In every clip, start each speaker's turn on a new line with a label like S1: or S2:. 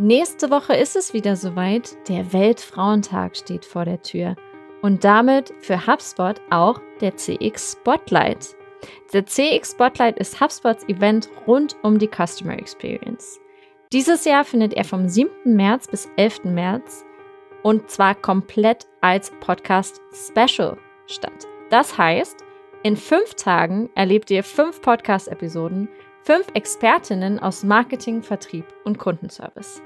S1: Nächste Woche ist es wieder soweit. Der Weltfrauentag steht vor der Tür. Und damit für HubSpot auch der CX Spotlight. Der CX Spotlight ist HubSpots Event rund um die Customer Experience. Dieses Jahr findet er vom 7. März bis 11. März und zwar komplett als Podcast Special statt. Das heißt, in fünf Tagen erlebt ihr fünf Podcast-Episoden, fünf Expertinnen aus Marketing, Vertrieb und Kundenservice.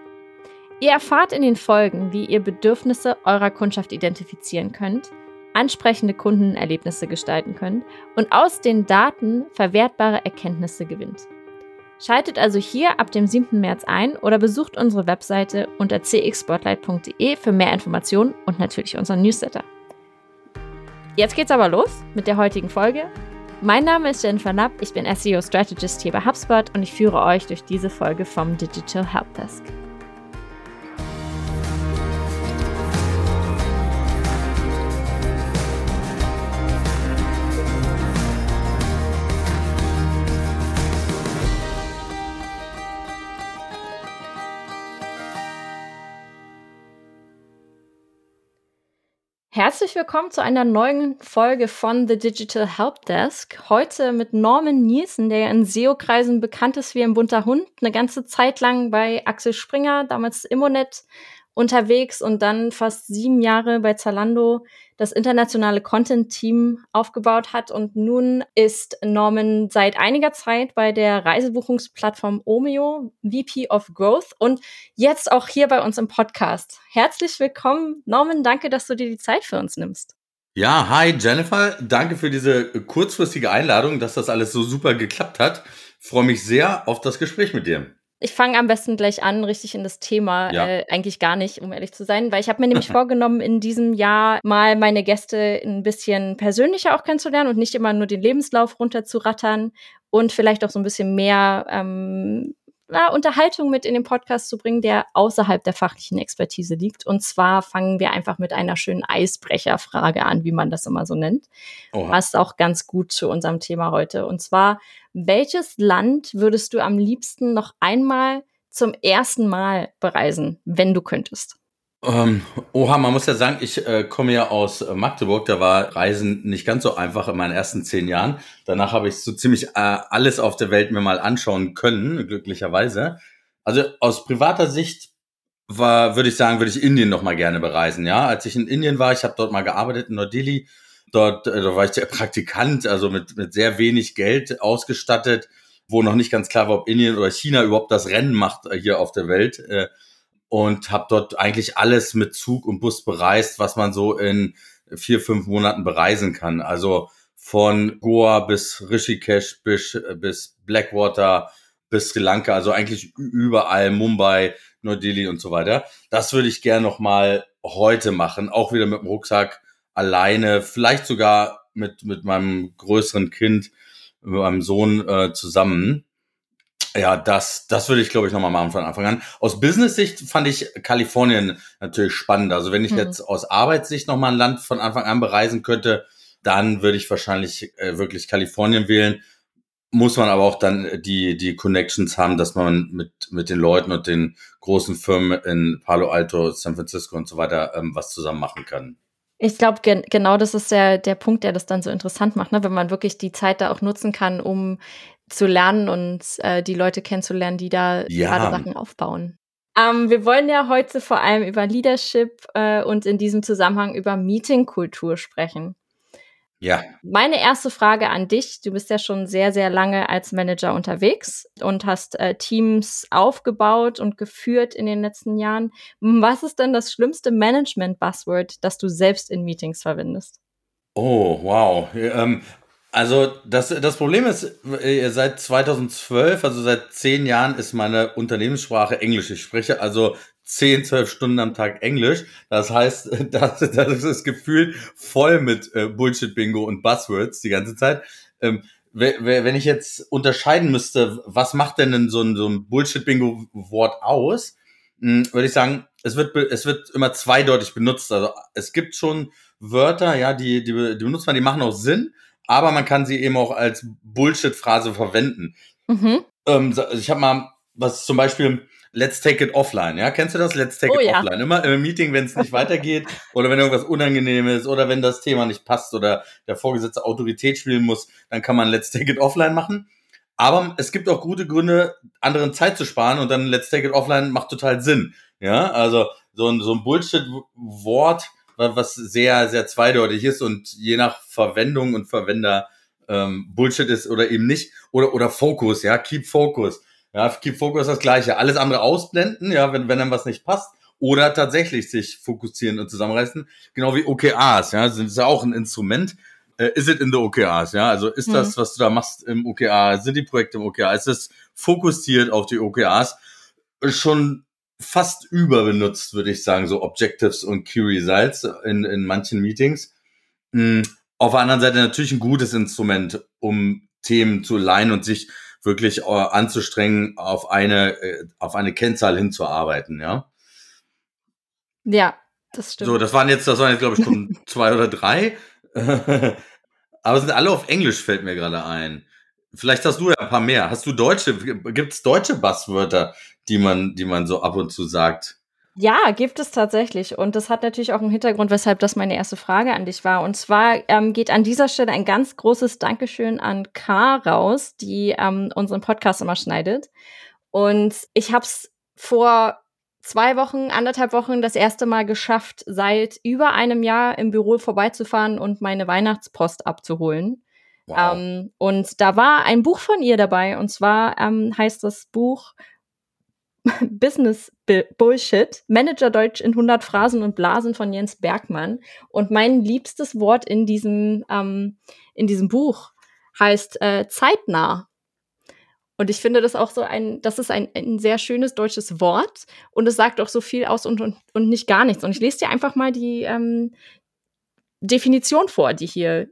S1: Ihr erfahrt in den Folgen, wie ihr Bedürfnisse eurer Kundschaft identifizieren könnt, ansprechende Kundenerlebnisse gestalten könnt und aus den Daten verwertbare Erkenntnisse gewinnt. Schaltet also hier ab dem 7. März ein oder besucht unsere Webseite unter cxspotlight.de für mehr Informationen und natürlich unseren Newsletter. Jetzt geht's aber los mit der heutigen Folge. Mein Name ist Jennifer Knapp, ich bin SEO Strategist hier bei HubSpot und ich führe euch durch diese Folge vom Digital Helpdesk. Herzlich willkommen zu einer neuen Folge von The Digital Help Desk. Heute mit Norman Nielsen, der in SEO-Kreisen bekannt ist wie ein bunter Hund, eine ganze Zeit lang bei Axel Springer, damals Immonet, unterwegs und dann fast sieben Jahre bei Zalando das internationale Content-Team aufgebaut hat. Und nun ist Norman seit einiger Zeit bei der Reisebuchungsplattform Omeo, VP of Growth und jetzt auch hier bei uns im Podcast. Herzlich willkommen, Norman. Danke, dass du dir die Zeit für uns nimmst.
S2: Ja, hi Jennifer. Danke für diese kurzfristige Einladung, dass das alles so super geklappt hat. freue mich sehr auf das Gespräch mit dir.
S1: Ich fange am besten gleich an, richtig in das Thema. Ja. Äh, eigentlich gar nicht, um ehrlich zu sein, weil ich habe mir nämlich vorgenommen, in diesem Jahr mal meine Gäste ein bisschen persönlicher auch kennenzulernen und nicht immer nur den Lebenslauf runterzurattern und vielleicht auch so ein bisschen mehr ähm, na, Unterhaltung mit in den Podcast zu bringen, der außerhalb der fachlichen Expertise liegt. Und zwar fangen wir einfach mit einer schönen Eisbrecherfrage an, wie man das immer so nennt. Oha. Passt auch ganz gut zu unserem Thema heute. Und zwar, welches Land würdest du am liebsten noch einmal zum ersten Mal bereisen, wenn du könntest?
S2: Ähm, oha, man muss ja sagen, ich äh, komme ja aus äh, Magdeburg, da war Reisen nicht ganz so einfach in meinen ersten zehn Jahren. Danach habe ich so ziemlich äh, alles auf der Welt mir mal anschauen können, glücklicherweise. Also aus privater Sicht war, würde ich sagen, würde ich Indien noch mal gerne bereisen. Ja, als ich in Indien war, ich habe dort mal gearbeitet in Neu-Delhi. Dort, äh, da war ich der Praktikant, also mit mit sehr wenig Geld ausgestattet, wo noch nicht ganz klar war, ob Indien oder China überhaupt das Rennen macht äh, hier auf der Welt. Äh, und habe dort eigentlich alles mit Zug und Bus bereist, was man so in vier, fünf Monaten bereisen kann. Also von Goa bis Rishikesh bis, bis Blackwater bis Sri Lanka, also eigentlich überall, Mumbai, Neu-Delhi und so weiter. Das würde ich gerne noch mal heute machen, auch wieder mit dem Rucksack alleine, vielleicht sogar mit, mit meinem größeren Kind, mit meinem Sohn äh, zusammen. Ja, das, das würde ich, glaube ich, nochmal machen von Anfang an. Aus Business-Sicht fand ich Kalifornien natürlich spannend. Also wenn ich hm. jetzt aus Arbeitssicht nochmal ein Land von Anfang an bereisen könnte, dann würde ich wahrscheinlich äh, wirklich Kalifornien wählen. Muss man aber auch dann die, die Connections haben, dass man mit, mit den Leuten und den großen Firmen in Palo Alto, San Francisco und so weiter ähm, was zusammen machen kann.
S1: Ich glaube, gen genau das ist der, der Punkt, der das dann so interessant macht, ne? wenn man wirklich die Zeit da auch nutzen kann, um zu lernen und äh, die Leute kennenzulernen, die da ja. gerade Sachen aufbauen. Ähm, wir wollen ja heute vor allem über Leadership äh, und in diesem Zusammenhang über Meetingkultur sprechen.
S2: Ja.
S1: Meine erste Frage an dich. Du bist ja schon sehr, sehr lange als Manager unterwegs und hast äh, Teams aufgebaut und geführt in den letzten Jahren. Was ist denn das schlimmste Management-Buzzword, das du selbst in Meetings verwendest?
S2: Oh, wow. Ähm, also das, das Problem ist, äh, seit 2012, also seit zehn Jahren, ist meine Unternehmenssprache Englisch. Ich spreche also zehn, zwölf Stunden am Tag Englisch. Das heißt, das, das ist das Gefühl voll mit äh, Bullshit-Bingo und Buzzwords die ganze Zeit. Ähm, wenn ich jetzt unterscheiden müsste, was macht denn so ein, so ein Bullshit-Bingo-Wort aus, hm, würde ich sagen, es wird, es wird immer zweideutig benutzt. Also es gibt schon Wörter, ja, die, die, die benutzt man, die machen auch Sinn, aber man kann sie eben auch als Bullshit-Phrase verwenden. Mhm. Ähm, ich habe mal was zum Beispiel Let's take it offline. Ja, kennst du das? Let's take
S1: Oh
S2: it
S1: ja.
S2: offline. Immer im Meeting, wenn es nicht weitergeht oder wenn irgendwas unangenehm ist oder wenn das Thema nicht passt oder der Vorgesetzte Autorität spielen muss, dann kann man Let's take it offline machen. Aber es gibt auch gute Gründe, anderen Zeit zu sparen und dann Let's take it offline macht total Sinn. Ja, also so ein, so ein Bullshit-Wort, was sehr, sehr zweideutig ist und je nach Verwendung und Verwender ähm, Bullshit ist oder eben nicht. Oder, oder Focus, ja, keep focus. Ja, keep focus ist das Gleiche. Alles andere ausblenden, ja, wenn, wenn dann was nicht passt. Oder tatsächlich sich fokussieren und zusammenreißen. Genau wie OKRs, ja, sind ist ja auch ein Instrument. Äh, is it in the OKRs, ja? Also ist
S1: Hm.
S2: das, was du da machst im OKR, sind die Projekte im OKR, ist es fokussiert auf die OKRs? Schon fast überbenutzt, würde ich sagen, so Objectives und Key Results in, in manchen Meetings. Mm, Auf der anderen Seite natürlich ein gutes Instrument, um Themen zu leihen und sich wirklich äh, anzustrengen, auf eine, äh, auf eine Kennzahl hinzuarbeiten, ja.
S1: Ja, das stimmt.
S2: So, das waren jetzt, das waren jetzt, glaube ich, schon zwei oder drei. Aber sind alle auf Englisch, fällt mir gerade ein. Vielleicht hast du ja ein paar mehr. Hast du deutsche, gibt es deutsche Buzzwörter, die man, die man so ab und zu sagt?
S1: Ja, gibt es tatsächlich. Und das hat natürlich auch einen Hintergrund, weshalb das meine erste Frage an dich war. Und zwar ähm, geht an dieser Stelle ein ganz großes Dankeschön an K raus, die ähm, unseren Podcast immer schneidet. Und ich habe es vor zwei Wochen, anderthalb Wochen das erste Mal geschafft, seit über einem Jahr im Büro vorbeizufahren und meine Weihnachtspost abzuholen.
S2: Wow.
S1: Ähm, und da war ein Buch von ihr dabei. Und zwar ähm, heißt das Buch Business Bu- Bullshit, Manager Deutsch in 100 Phrasen und Blasen von Jens Bergmann. Und mein liebstes Wort in diesem, ähm, in diesem Buch heißt äh, zeitnah. Und ich finde das auch so ein, das ist ein, ein sehr schönes deutsches Wort und es sagt auch so viel aus und, und, und nicht gar nichts. Und ich lese dir einfach mal die ähm, Definition vor, die hier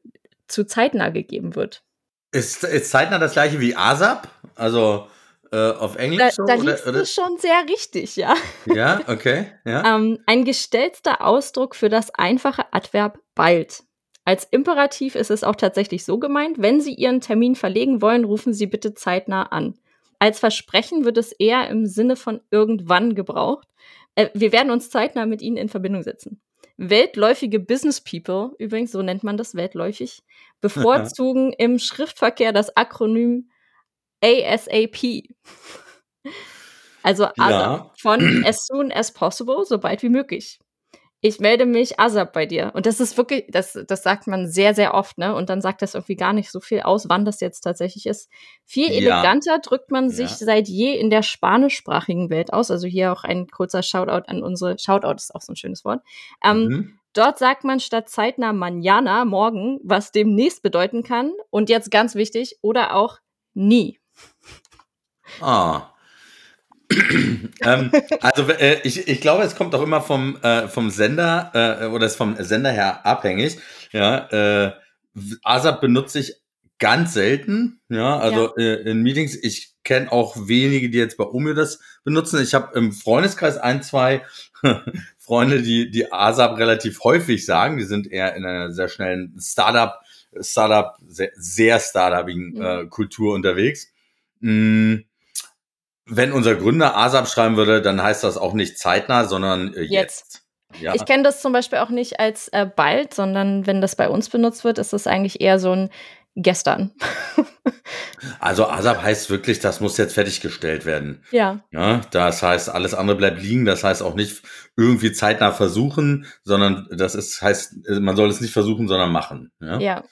S1: zu zeitnah gegeben wird.
S2: Ist, ist zeitnah das gleiche wie ASAP? Also äh, auf
S1: Da,
S2: Englisch so?
S1: da
S2: oder,
S1: liegst
S2: oder?
S1: du schon sehr richtig, ja.
S2: Ja, okay. Ja.
S1: Ähm, ein gestellter Ausdruck für das einfache Adverb bald. Als Imperativ ist es auch tatsächlich so gemeint, wenn Sie Ihren Termin verlegen wollen, rufen Sie bitte zeitnah an. Als Versprechen wird es eher im Sinne von irgendwann gebraucht. Äh, wir werden uns zeitnah mit Ihnen in Verbindung setzen. Weltläufige Business People, übrigens so nennt man das weltläufig, bevorzugen im Schriftverkehr das Akronym ASAP. Also ASAP
S2: Ja.
S1: von as soon as possible, so bald wie möglich. Ich melde mich ASAP bei dir. Und das ist wirklich, das, das sagt man sehr, sehr oft, ne? Und dann sagt das irgendwie gar nicht so viel aus, wann das jetzt tatsächlich ist. Viel
S2: Ja.
S1: eleganter drückt man sich
S2: Ja.
S1: seit je in der spanischsprachigen Welt aus. Also hier auch ein kurzer Shoutout an unsere, Shoutout ist auch so ein schönes Wort. Ähm,
S2: Mhm.
S1: Dort sagt man statt zeitnah mañana, morgen, was demnächst bedeuten kann. Und jetzt ganz wichtig, oder auch nie.
S2: Ah. ähm, also äh, ich, ich glaube, es kommt auch immer vom, äh, vom Sender äh, oder ist vom Sender her abhängig. Ja, äh, ASAP benutze ich ganz selten. Ja, also äh, in Meetings. Ich kenne auch wenige, die jetzt bei Omio das benutzen. Ich habe im Freundeskreis ein, zwei Freunde, die die ASAP relativ häufig sagen. Die sind eher in einer sehr schnellen Startup, Startup, sehr, sehr Startupigen
S1: Mhm.
S2: Kultur unterwegs. Mm, wenn unser Gründer ASAP schreiben würde, dann heißt das auch nicht zeitnah, sondern äh, jetzt. Ja.
S1: Ich kenne das zum Beispiel auch nicht als äh, bald, sondern wenn das bei uns benutzt wird, ist das eigentlich eher so ein gestern.
S2: Also ASAP heißt wirklich, das muss jetzt fertiggestellt werden.
S1: ja.
S2: Ja, das heißt, alles andere bleibt liegen. Das heißt auch nicht irgendwie zeitnah versuchen, sondern das ist, heißt, man soll es nicht versuchen, sondern machen. Ja.
S1: Ja.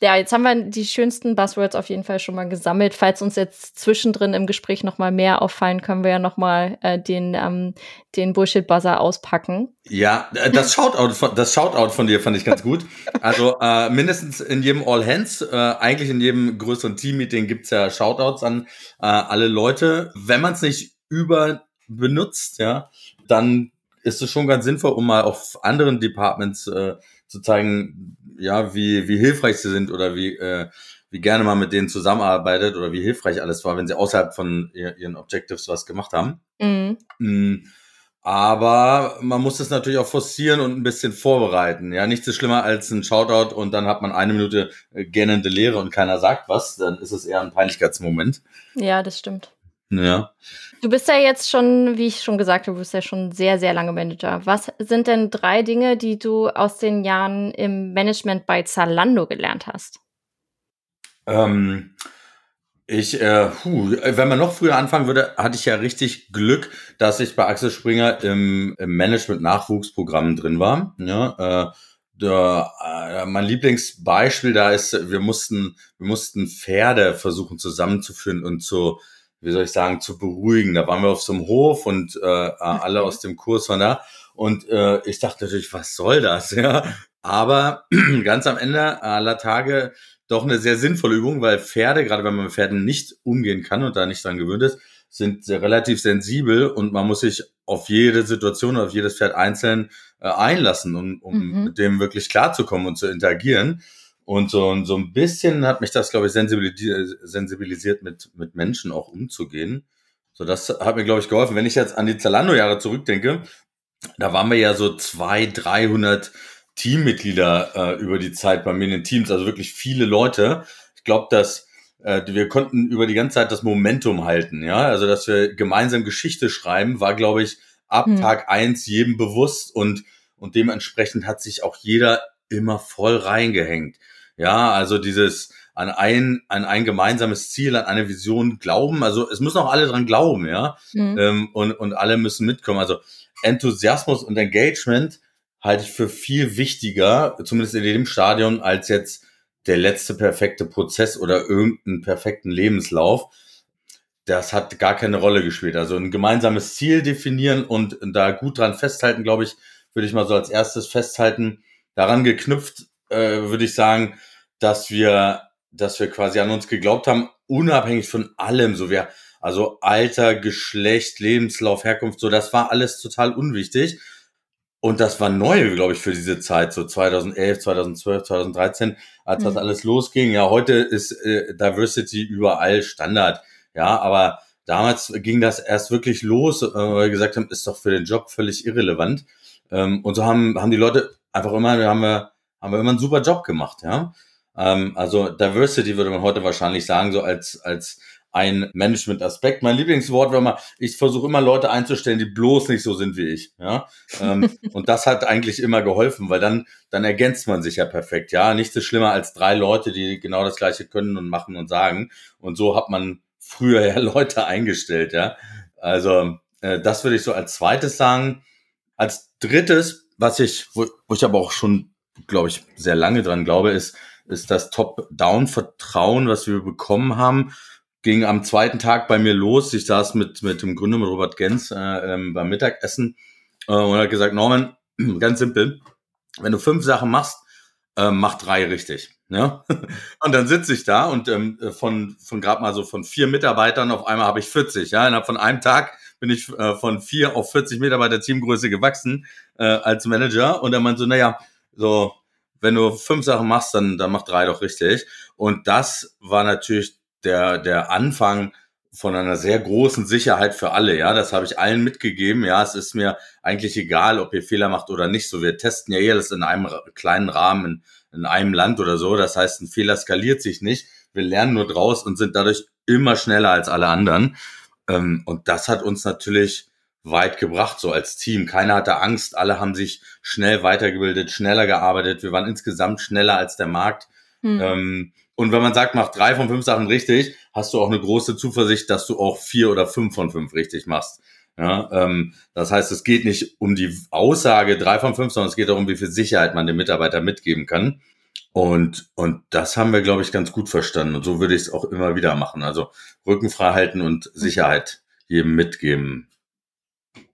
S1: Ja, jetzt haben wir die schönsten Buzzwords auf jeden Fall schon mal gesammelt. Falls uns jetzt zwischendrin im Gespräch noch mal mehr auffallen, können wir ja noch mal äh, den, ähm, den Bullshit-Buzzer auspacken.
S2: Ja, äh, das Shoutout, von, das Shoutout von dir fand ich ganz gut. Also äh, mindestens in jedem All Hands, äh, eigentlich in jedem größeren Team-Meeting gibt's ja Shoutouts an äh, alle Leute. Wenn man es nicht über benutzt, ja, dann ist es schon ganz sinnvoll, um mal auf anderen Departments äh, zu zeigen, ja, wie, wie hilfreich sie sind oder wie, äh, wie gerne man mit denen zusammenarbeitet oder wie hilfreich alles war, wenn sie außerhalb von ihr, ihren Objectives was gemacht haben.
S1: Mhm.
S2: Mm, Aber man muss das natürlich auch forcieren und ein bisschen vorbereiten. Ja, nichts ist schlimmer als ein Shoutout und dann hat man eine Minute äh, gähnende Leere und keiner sagt was. Dann ist es eher ein Peinlichkeitsmoment.
S1: Ja, das stimmt.
S2: Ja.
S1: Du bist ja jetzt schon, wie ich schon gesagt habe, du bist ja schon sehr, sehr lange Manager. Was sind denn drei Dinge, die du aus den Jahren im Management bei Zalando gelernt hast?
S2: Ähm, ich, äh, puh, wenn man noch früher anfangen würde, hatte ich ja richtig Glück, dass ich bei Axel Springer im, im Management-Nachwuchsprogramm drin war. Ja, äh, der, äh, mein Lieblingsbeispiel da ist, wir mussten, wir mussten Pferde versuchen zusammenzuführen und zu, wie soll ich sagen, zu beruhigen. Da waren wir auf so einem Hof und äh, alle aus dem Kurs waren da. Und äh, ich dachte natürlich, was soll das? Ja, aber ganz am Ende aller Tage doch eine sehr sinnvolle Übung, weil Pferde, gerade wenn man mit Pferden nicht umgehen kann und da nicht dran gewöhnt ist, sind relativ sensibel und man muss sich auf jede Situation, auf jedes Pferd einzeln äh, einlassen, um, um mhm. mit dem wirklich klarzukommen und zu interagieren. Und so, und so ein bisschen hat mich das, glaube ich, sensibilisiert, sensibilisiert mit, mit Menschen auch umzugehen. So, das hat mir, glaube ich, geholfen. Wenn ich jetzt an die Zalando-Jahre zurückdenke, da waren wir ja so zwei, dreihundert Teammitglieder äh, über die Zeit bei mir in den Teams, also wirklich viele Leute. Ich glaube, dass äh, wir konnten über die ganze Zeit das Momentum halten, ja, also dass wir gemeinsam Geschichte schreiben, war, glaube ich, ab hm. Tag eins jedem bewusst und und dementsprechend hat sich auch jeder immer voll reingehängt. Ja, also dieses an ein, an ein gemeinsames Ziel, an eine Vision glauben. Also es müssen auch alle dran glauben, ja. Mhm. Ähm, und, und alle müssen mitkommen. Also Enthusiasmus und Engagement halte ich für viel wichtiger, zumindest in dem Stadion, als jetzt der letzte perfekte Prozess oder irgendeinen perfekten Lebenslauf. Das hat gar keine Rolle gespielt. Also ein gemeinsames Ziel definieren und da gut dran festhalten, glaube ich, würde ich mal so als erstes festhalten. Daran geknüpft äh, würde ich sagen, dass wir, dass wir quasi an uns geglaubt haben, unabhängig von allem. So wir, also Alter, Geschlecht, Lebenslauf, Herkunft, so das war alles total unwichtig. Und das war neu, glaube ich, für diese Zeit, so 2011, 2012, 2013, als mhm. das alles losging. Ja, heute ist äh, Diversity überall Standard. Ja, aber damals ging das erst wirklich los, äh, weil wir gesagt haben, ist doch für den Job völlig irrelevant. Ähm, und so haben, haben die Leute einfach immer, haben wir, haben wir immer einen super Job gemacht, ja. Ähm, also Diversity würde man heute wahrscheinlich sagen, so als, als ein Management-Aspekt. Mein Lieblingswort war mal, ich versuche immer Leute einzustellen, die bloß nicht so sind wie ich. Ja? Ähm, und das hat eigentlich immer geholfen, weil dann, dann ergänzt man sich ja perfekt. Ja, nichts ist schlimmer als drei Leute, die genau das Gleiche können und machen und sagen. Und so hat man früher ja Leute eingestellt. Ja, also äh, das würde ich so als zweites sagen. Als drittes, was ich, wo, wo ich aber auch schon, glaube ich, sehr lange dran glaube, ist, ist das Top-Down-Vertrauen, was wir bekommen haben ging am zweiten Tag bei mir los. Ich saß mit, mit dem Gründer, mit Robert Gens, äh, ähm, beim Mittagessen äh, und hat gesagt, Norman, ganz simpel, wenn du fünf Sachen machst, äh, mach drei richtig. Ja? und dann sitze ich da und ähm, von, von gerade mal so von vier Mitarbeitern auf einmal habe ich 40. Ja? Innerhalb von einem Tag bin ich äh, von vier auf 40 Mitarbeiter Teamgröße gewachsen äh, als Manager. Und dann meinte so, naja, so, wenn du fünf Sachen machst, dann, dann mach drei doch richtig. Und das war natürlich der, der Anfang von einer sehr großen Sicherheit für alle. Ja, das habe ich allen mitgegeben. Ja, es ist mir eigentlich egal, ob ihr Fehler macht oder nicht. So, wir testen ja alles in einem kleinen Rahmen, in, in einem Land oder so. Das heißt, ein Fehler skaliert sich nicht. Wir lernen nur draus und sind dadurch immer schneller als alle anderen. Ähm, und das hat uns natürlich weit gebracht, so als Team. Keiner hatte Angst. Alle haben sich schnell weitergebildet, schneller gearbeitet. Wir waren insgesamt schneller als der Markt. Hm. Ähm, und wenn man sagt, mach drei von fünf Sachen richtig, hast du auch eine große Zuversicht, dass du auch vier oder fünf von fünf richtig machst. Ja, ähm, das heißt, es geht nicht um die Aussage drei von fünf, sondern es geht darum, wie viel Sicherheit man dem Mitarbeiter mitgeben kann. Und, und das haben wir, glaube ich, ganz gut verstanden. Und so würde ich es auch immer wieder machen. Also Rücken frei halten und Sicherheit jedem mitgeben.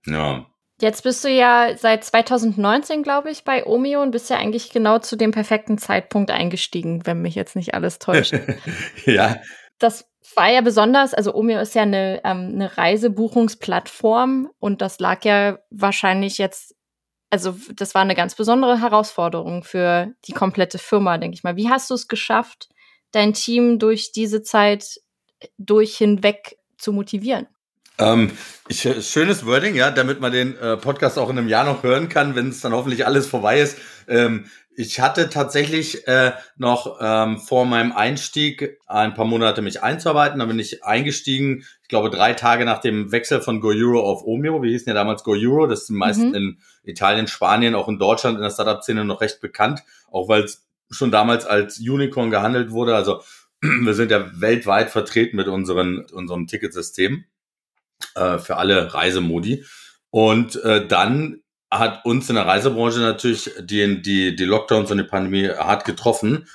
S2: Ja.
S1: Jetzt bist du ja seit 2019, glaube ich, bei Omeo und bist ja eigentlich genau zu dem perfekten Zeitpunkt eingestiegen, wenn mich jetzt nicht alles täuscht.
S2: ja.
S1: Das war ja besonders, also Omeo ist ja eine, ähm, eine Reisebuchungsplattform und das lag ja wahrscheinlich jetzt, also das war eine ganz besondere Herausforderung für die komplette Firma, denke ich mal. Wie hast du es geschafft, dein Team durch diese Zeit durch hinweg zu motivieren?
S2: Ähm, ich, schönes Wording, ja, damit man den äh, Podcast auch in einem Jahr noch hören kann, wenn es dann hoffentlich alles vorbei ist. Ähm, ich hatte tatsächlich äh, noch ähm, vor meinem Einstieg ein paar Monate mich einzuarbeiten. Da bin ich eingestiegen, ich glaube drei Tage nach dem Wechsel von Go Euro auf Omeo. Wir hießen ja damals Go Euro. Das ist meisten mhm. in Italien, Spanien, auch in Deutschland in der Startup-Szene noch recht bekannt. Auch weil es schon damals als Unicorn gehandelt wurde. Also wir sind ja weltweit vertreten mit unseren, unserem Ticketsystem äh, für alle Reisemodi. Und äh, dann hat uns in der Reisebranche natürlich die, die, die Lockdowns und die Pandemie hart getroffen,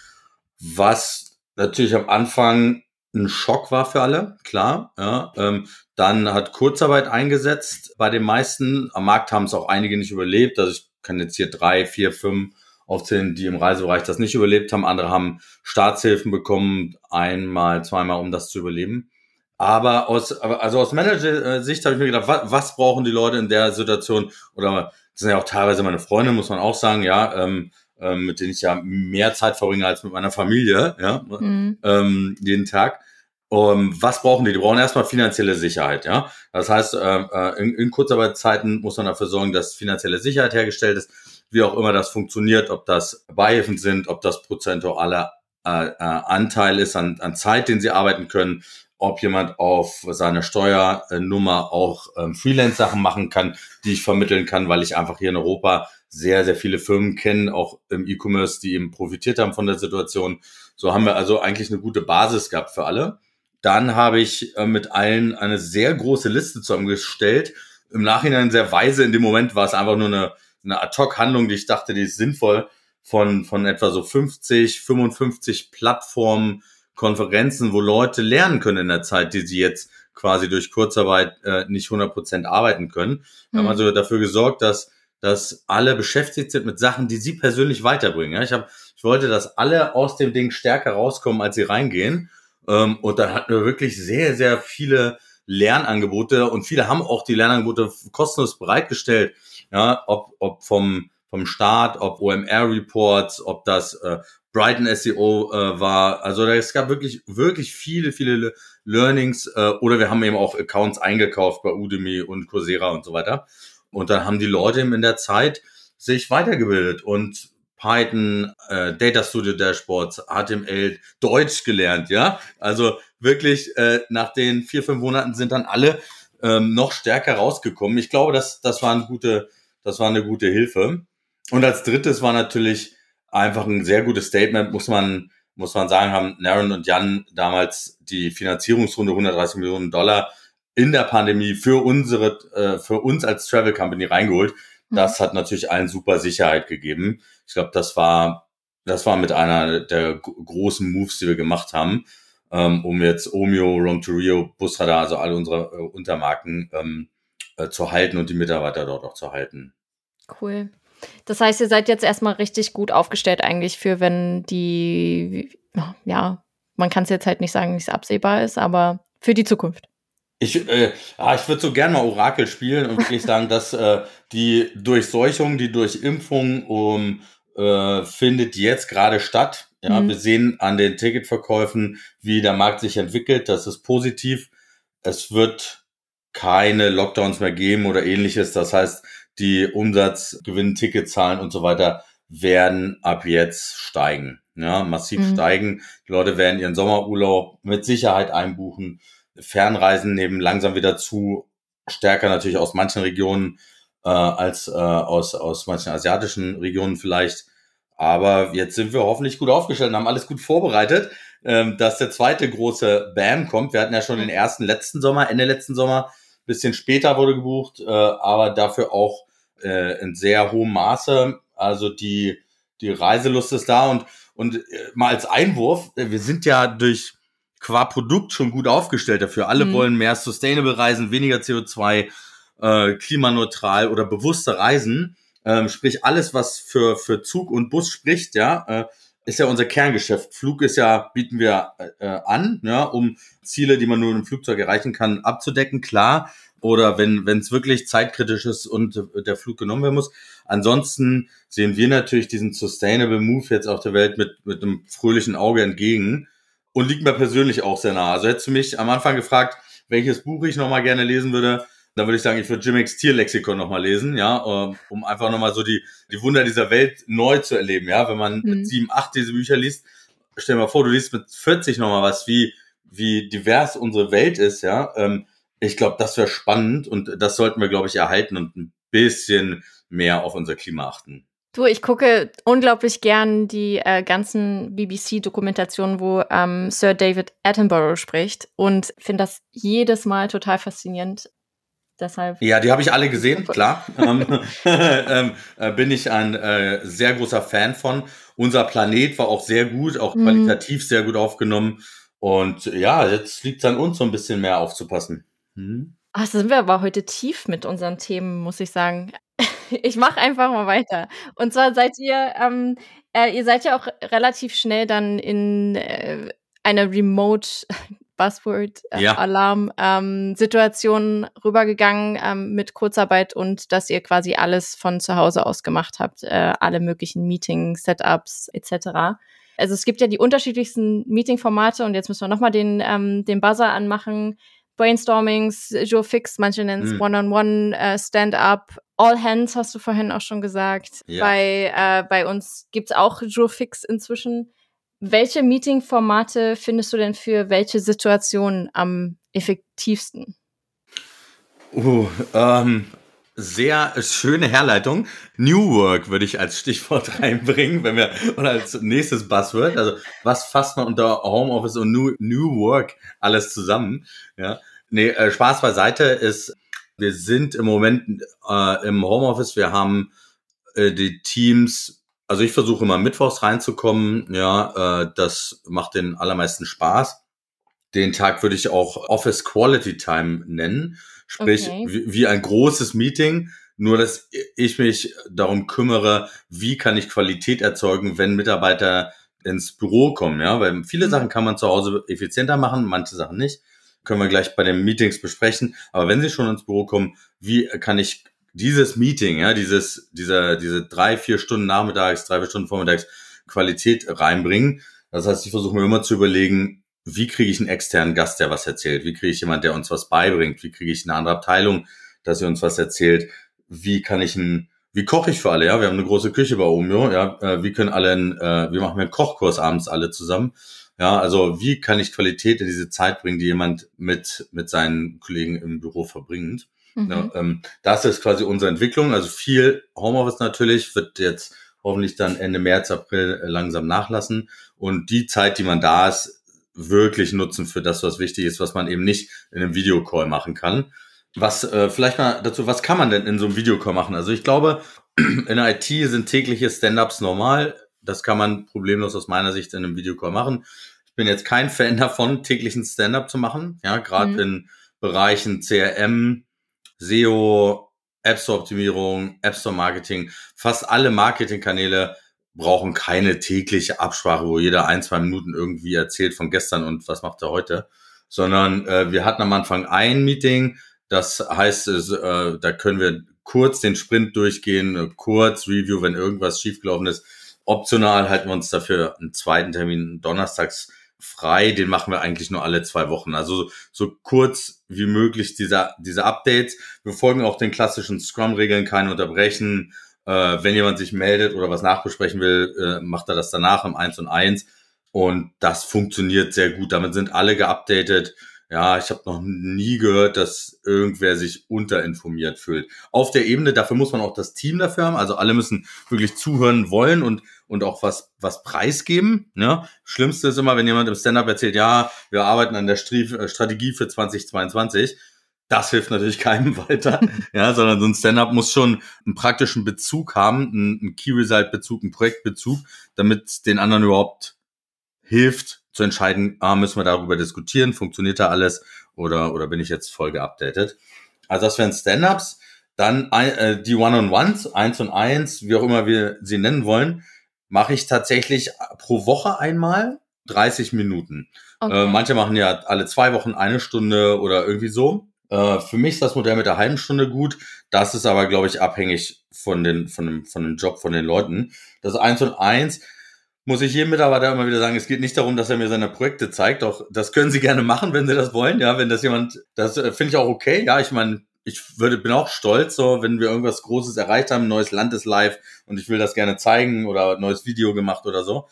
S2: was natürlich am Anfang ein Schock war für alle, klar. Ja, ähm, dann hat Kurzarbeit eingesetzt bei den meisten. Am Markt haben es auch einige nicht überlebt. Also ich kann jetzt hier drei, vier, fünf aufzählen, die im Reisebereich das nicht überlebt haben. Andere haben Staatshilfen bekommen, einmal, zweimal, um das zu überleben. Aber aus, also aus Manager-Sicht habe ich mir gedacht, was, was brauchen die Leute in der Situation? Oder das sind ja auch teilweise meine Freunde, muss man auch sagen, ja, ähm, ähm, mit denen ich ja mehr Zeit verbringe als mit meiner Familie, ja, mhm. ähm, jeden Tag. Um, was brauchen die? Die brauchen erstmal finanzielle Sicherheit, ja. Das heißt, äh, äh in, in Kurzarbeitszeiten muss man dafür sorgen, dass finanzielle Sicherheit hergestellt ist, wie auch immer das funktioniert, ob das Beihilfen sind, ob das prozentualer äh, äh, Anteil ist an, an Zeit, den sie arbeiten können, ob jemand auf seine Steuernummer auch ähm, Freelance-Sachen machen kann, die ich vermitteln kann, weil ich einfach hier in Europa sehr, sehr viele Firmen kenne, auch im E-Commerce, die eben profitiert haben von der Situation. So haben wir also eigentlich eine gute Basis gehabt für alle. Dann habe ich äh, mit allen eine sehr große Liste zusammengestellt. Im Nachhinein sehr weise. In dem Moment war es einfach nur eine, eine Ad-Hoc-Handlung, die ich dachte, die ist sinnvoll von, von etwa so 50, 55 Plattformen, Konferenzen, wo Leute lernen können in der Zeit, die sie jetzt quasi durch Kurzarbeit äh, nicht 100% arbeiten können. Wir haben hm. also dafür gesorgt, dass, dass alle beschäftigt sind mit Sachen, die sie persönlich weiterbringen. Ja, ich, hab, ich wollte, dass alle aus dem Ding stärker rauskommen, als sie reingehen. Ähm, und dann hatten wir wirklich sehr, sehr viele Lernangebote und viele haben auch die Lernangebote kostenlos bereitgestellt. Ja, ob, ob vom, vom Staat, ob OMR-Reports, ob das äh, Brighton SEO äh, war. Also es gab wirklich, wirklich viele, viele Learnings. Äh, oder wir haben eben auch Accounts eingekauft bei Udemy und Coursera und so weiter. Und dann haben die Leute eben in der Zeit sich weitergebildet und Python, äh, Data Studio Dashboards, HTML, Deutsch gelernt, ja. Also wirklich äh, nach den vier, fünf Monaten sind dann alle ähm, noch stärker rausgekommen. Ich glaube, das, das war eine gute, das war eine gute Hilfe. Und als drittes war natürlich einfach ein sehr gutes Statement, muss man, muss man sagen, haben Naren und Jan damals die Finanzierungsrunde 130 Millionen Dollar in der Pandemie für unsere, äh, für uns als Travel Company reingeholt. Mhm. Das hat natürlich allen super Sicherheit gegeben. Ich glaube, das war, das war mit einer der großen Moves, die wir gemacht haben, ähm, um jetzt Omeo, Rome to Rio, Busradar, also alle unsere äh, Untermarken ähm, äh, zu halten und die Mitarbeiter dort auch zu halten.
S1: Cool. Das heißt, ihr seid jetzt erstmal richtig gut aufgestellt eigentlich für, wenn die, ja, man kann es jetzt halt nicht sagen, wie es absehbar ist, aber für die Zukunft.
S2: Ich, äh, ah, ich würde so gerne mal Orakel spielen und wirklich sagen, dass äh, die Durchseuchung, die durch Impfung um, äh, findet jetzt gerade statt. Ja, mhm. wir sehen an den Ticketverkäufen, wie der Markt sich entwickelt. Das ist positiv. Es wird keine Lockdowns mehr geben oder ähnliches. Das heißt, die Umsatz, Gewinn, Ticketzahlen und so weiter werden ab jetzt steigen. Ja, massiv mhm. steigen. Die Leute werden ihren Sommerurlaub mit Sicherheit einbuchen. Fernreisen nehmen langsam wieder zu, stärker natürlich aus manchen Regionen äh, als äh, aus, aus manchen asiatischen Regionen vielleicht. Aber jetzt sind wir hoffentlich gut aufgestellt und haben alles gut vorbereitet, ähm, dass der zweite große Bam kommt. Wir hatten ja schon den ersten letzten Sommer, Ende letzten Sommer, bisschen später wurde gebucht, äh, aber dafür auch äh, in sehr hohem Maße. Also die, die Reiselust ist da und, und äh, mal als Einwurf, äh, wir sind ja durch qua Produkt schon gut aufgestellt dafür. Alle mhm. wollen mehr sustainable Reisen, weniger CO2, äh, klimaneutral oder bewusste Reisen. Ähm, sprich, alles, was für, für Zug und Bus spricht, ja, äh, ist ja unser Kerngeschäft. Flug ist ja, bieten wir äh, an, ja, um Ziele, die man nur im Flugzeug erreichen kann, abzudecken, klar oder wenn es wirklich zeitkritisch ist und der Flug genommen werden muss. Ansonsten sehen wir natürlich diesen Sustainable Move jetzt auf der Welt mit mit einem fröhlichen Auge entgegen und liegt mir persönlich auch sehr nah. Also hättest du mich am Anfang gefragt, welches Buch ich nochmal gerne lesen würde, Da würde ich sagen, ich würde Jimmicks Tierlexikon nochmal lesen, ja, ähm, um einfach nochmal so die, die Wunder dieser Welt neu zu erleben, ja. Wenn man mhm. mit sieben, acht diese Bücher liest, stell dir mal vor, du liest mit 40 nochmal was, wie, wie divers unsere Welt ist, ja. Ähm, ich glaube, das wäre spannend und das sollten wir, glaube ich, erhalten und ein bisschen mehr auf unser Klima achten.
S1: Du, ich gucke unglaublich gern die äh, ganzen BBC-Dokumentationen, wo ähm, Sir David Attenborough spricht und finde das jedes Mal total faszinierend. Deshalb.
S2: Ja, die habe ich alle gesehen, klar. ähm, ähm, äh, bin ich ein äh, sehr großer Fan von. Unser Planet war auch sehr gut, auch mhm. qualitativ sehr gut aufgenommen. Und ja, jetzt liegt es an uns, so ein bisschen mehr aufzupassen.
S1: Mhm. Ach, sind wir aber heute tief mit unseren Themen, muss ich sagen. Ich mache einfach mal weiter. Und zwar seid ihr, ähm, äh, ihr seid ja auch relativ schnell dann in äh, eine Remote Buzzword äh, ja. Alarm ähm, Situation rübergegangen ähm, mit Kurzarbeit und dass ihr quasi alles von zu Hause aus gemacht habt, äh, alle möglichen Meeting Setups etc. Also es gibt ja die unterschiedlichsten Meeting-Formate und jetzt müssen wir nochmal den, ähm, den Buzzer anmachen. Brainstormings, Joe Fix, manche nennen es mm. One-on-One, äh, Stand-up, All Hands hast du vorhin auch schon gesagt. Ja. Bei, äh, bei uns gibt's auch Joe Fix inzwischen. Welche Meeting-Formate findest du denn für welche Situationen am effektivsten?
S2: Uh, ähm, sehr schöne Herleitung. New Work würde ich als Stichwort reinbringen, wenn wir, oder als nächstes Buzzword. Also, was fasst man unter Homeoffice und New, New Work alles zusammen? Ja. Nee, äh, Spaß beiseite ist, wir sind im Moment äh, im Homeoffice. Wir haben äh, die Teams, also ich versuche immer mittwochs reinzukommen. Ja, äh, das macht den allermeisten Spaß. Den Tag würde ich auch Office Quality Time nennen. Sprich, okay. wie, wie ein großes Meeting, nur dass ich mich darum kümmere, wie kann ich Qualität erzeugen, wenn Mitarbeiter ins Büro kommen, ja, weil viele mhm. Sachen kann man zu Hause effizienter machen, manche Sachen nicht. Können wir gleich bei den Meetings besprechen. Aber wenn Sie schon ins Büro kommen, wie kann ich dieses Meeting, ja, dieses, dieser, diese drei, vier Stunden nachmittags, drei, vier Stunden vormittags Qualität reinbringen? Das heißt, ich versuche mir immer zu überlegen, wie kriege ich einen externen Gast, der was erzählt? Wie kriege ich jemand, der uns was beibringt? Wie kriege ich eine andere Abteilung, dass sie uns was erzählt? Wie kann ich ein, wie koche ich für alle? Ja, wir haben eine große Küche bei Omio. Ja, äh, wie können alle, einen, äh, wir machen einen Kochkurs abends alle zusammen. Ja, also wie kann ich Qualität in diese Zeit bringen, die jemand mit mit seinen Kollegen im Büro verbringt? Mhm. Ja, ähm, das ist quasi unsere Entwicklung. Also viel Homeoffice natürlich wird jetzt hoffentlich dann Ende März, April langsam nachlassen. Und die Zeit, die man da ist, wirklich nutzen für das, was wichtig ist, was man eben nicht in einem Videocall machen kann. Was äh, vielleicht mal dazu, was kann man denn in so einem Videocall machen? Also ich glaube, in der IT sind tägliche Stand-ups normal. Das kann man problemlos aus meiner Sicht in einem Videocall machen. Ich bin jetzt kein Fan davon, täglichen Stand-up zu machen. Ja, gerade mhm. in Bereichen CRM, SEO, App Store Optimierung, App Store Marketing, fast alle Marketingkanäle brauchen keine tägliche Absprache, wo jeder ein, zwei Minuten irgendwie erzählt von gestern und was macht er heute, sondern äh, wir hatten am Anfang ein Meeting, das heißt, äh, da können wir kurz den Sprint durchgehen, äh, kurz Review, wenn irgendwas schiefgelaufen ist. Optional halten wir uns dafür einen zweiten Termin donnerstags frei, den machen wir eigentlich nur alle zwei Wochen. Also so kurz wie möglich diese, diese Updates. Wir folgen auch den klassischen Scrum-Regeln, keine unterbrechen, äh, wenn jemand sich meldet oder was nachbesprechen will, äh, macht er das danach im 1 und 1. Und das funktioniert sehr gut. Damit sind alle geupdatet. Ja, ich habe noch nie gehört, dass irgendwer sich unterinformiert fühlt. Auf der Ebene, dafür muss man auch das Team dafür haben. Also alle müssen wirklich zuhören wollen und, und auch was, was preisgeben. Ne? Schlimmste ist immer, wenn jemand im Stand-up erzählt, ja, wir arbeiten an der Strategie für 2022 das hilft natürlich keinem weiter, ja, sondern so ein Stand-up muss schon einen praktischen Bezug haben, einen, Key-Result-Bezug, einen Projektbezug, damit den anderen überhaupt hilft zu entscheiden, ah, müssen wir darüber diskutieren, funktioniert da alles oder, oder bin ich jetzt voll geupdatet. Also das wären Stand-ups. Dann äh, die One-on-Ones, eins und eins, wie auch immer wir sie nennen wollen, mache ich tatsächlich pro Woche einmal 30 Minuten. Okay. Äh, manche machen ja alle zwei Wochen eine Stunde oder irgendwie so. Äh, für mich ist das Modell mit der halben Stunde gut. Das ist aber, glaube ich, abhängig von, den, von, dem, von dem Job von den Leuten. Das eins und eins muss ich jedem Mitarbeiter immer wieder sagen, es geht nicht darum, dass er mir seine Projekte zeigt. Auch das können Sie gerne machen, wenn Sie das wollen. Ja, wenn das jemand, das äh, finde ich auch okay. Ja, ich meine, ich würde, bin auch stolz, so, wenn wir irgendwas Großes erreicht haben, neues Land ist live und ich will das gerne zeigen oder neues Video gemacht oder so.